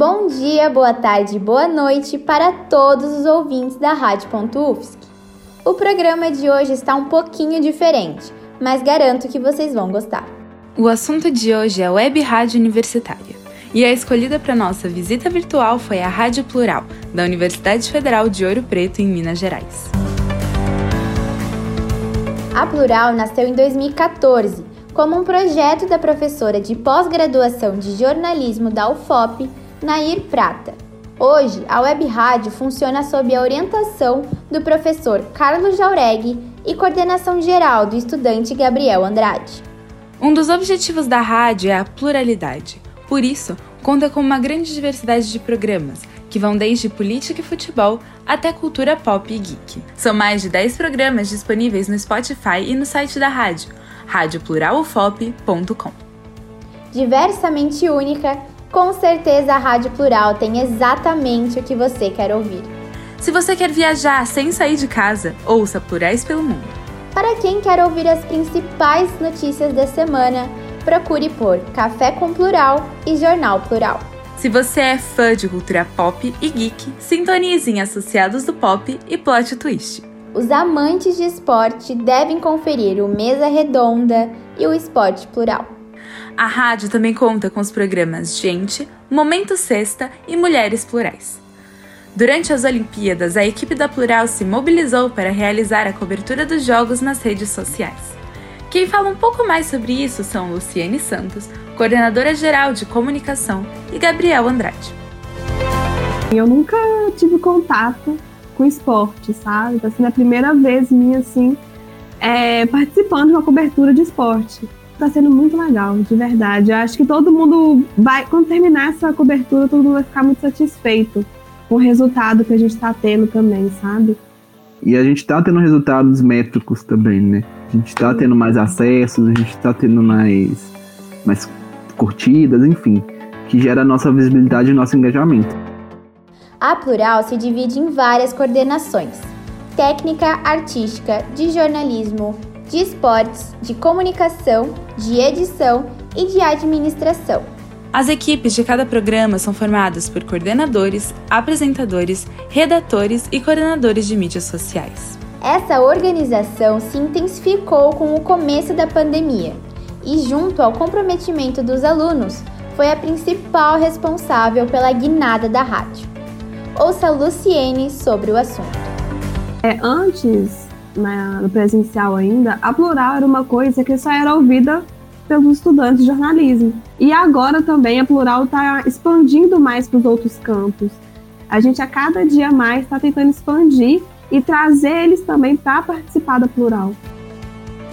bom dia, boa tarde, boa noite para todos os ouvintes da Rádio.UFSC. O programa de hoje está um pouquinho diferente, mas garanto que vocês vão gostar. O assunto de hoje é a Web Rádio Universitária. E a escolhida para nossa visita virtual foi a Rádio Plural, da Universidade Federal de Ouro Preto, em Minas Gerais. A Plural nasceu em 2014 como um projeto da professora de pós-graduação de jornalismo da UFOP, Nair Prata. Hoje, a Web Rádio funciona sob a orientação do professor Carlos Jauregui e coordenação geral do estudante Gabriel Andrade. Um dos objetivos da rádio é a pluralidade. Por isso, conta com uma grande diversidade de programas, que vão desde política e futebol até cultura pop e geek. São mais de 10 programas disponíveis no Spotify e no site da rádio, radiopluralufop.com. Diversamente única, com certeza a Rádio Plural tem exatamente o que você quer ouvir. Se você quer viajar sem sair de casa, ouça Plurais pelo Mundo. Para quem quer ouvir as principais notícias da semana, procure por Café com Plural e Jornal Plural. Se você é fã de cultura pop e geek, sintonize em Associados do Pop e Plot Twist. Os amantes de esporte devem conferir o Mesa Redonda e o Esporte Plural. A rádio também conta com os programas Gente, Momento Sexta e Mulheres Plurais. Durante as Olimpíadas, a equipe da Plural se mobilizou para realizar a cobertura dos jogos nas redes sociais. Quem fala um pouco mais sobre isso são Luciene Santos, coordenadora geral de comunicação, e Gabriel Andrade. Eu nunca tive contato com esporte, sabe? Está sendo a primeira vez minha, assim, é, participando de uma cobertura de esporte. Está sendo muito legal, de verdade. Eu acho que todo mundo vai, quando terminar essa cobertura, todo mundo vai ficar muito satisfeito com o resultado que a gente está tendo também, sabe? E a gente está tendo resultados métricos também, né? A gente está tendo mais acessos, a gente está tendo mais, mais curtidas, enfim, que gera a nossa visibilidade e nosso engajamento. A Plural se divide em várias coordenações: técnica, artística, de jornalismo, de esportes, de comunicação, de edição e de administração. As equipes de cada programa são formadas por coordenadores, apresentadores, redatores e coordenadores de mídias sociais. Essa organização se intensificou com o começo da pandemia e, junto ao comprometimento dos alunos, foi a principal responsável pela guinada da rádio. Ouça Luciene sobre o assunto. É, antes, na, no presencial ainda, a plural era uma coisa que só era ouvida pelos estudantes de jornalismo. E agora também a Plural está expandindo mais para os outros campos. A gente a cada dia mais está tentando expandir e trazer eles também para participar da Plural.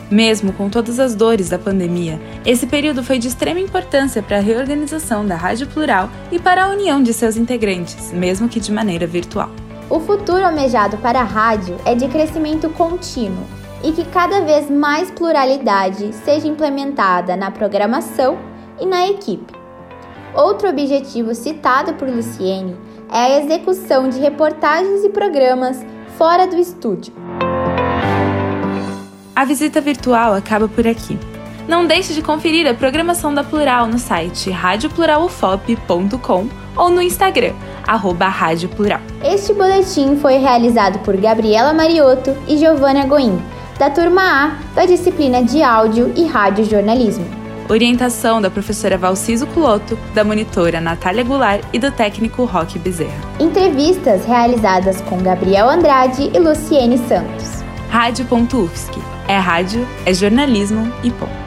Mesmo com todas as dores da pandemia, esse período foi de extrema importância para a reorganização da Rádio Plural e para a união de seus integrantes, mesmo que de maneira virtual. O futuro almejado para a rádio é de crescimento contínuo e que cada vez mais pluralidade seja implementada na programação e na equipe. Outro objetivo citado por Luciene é a execução de reportagens e programas fora do estúdio. A visita virtual acaba por aqui. Não deixe de conferir a programação da Plural no site radiopluralufop.com ou no Instagram, arroba Rádio Plural. Este boletim foi realizado por Gabriela Mariotto e Giovanna Goim da turma A da disciplina de Áudio e Rádio Jornalismo. Orientação da professora Valciso Culoto, da monitora Natália Goulart e do técnico Roque Bezerra. Entrevistas realizadas com Gabriel Andrade e Luciene Santos. Rádio.UFSC. É rádio, é jornalismo e ponto.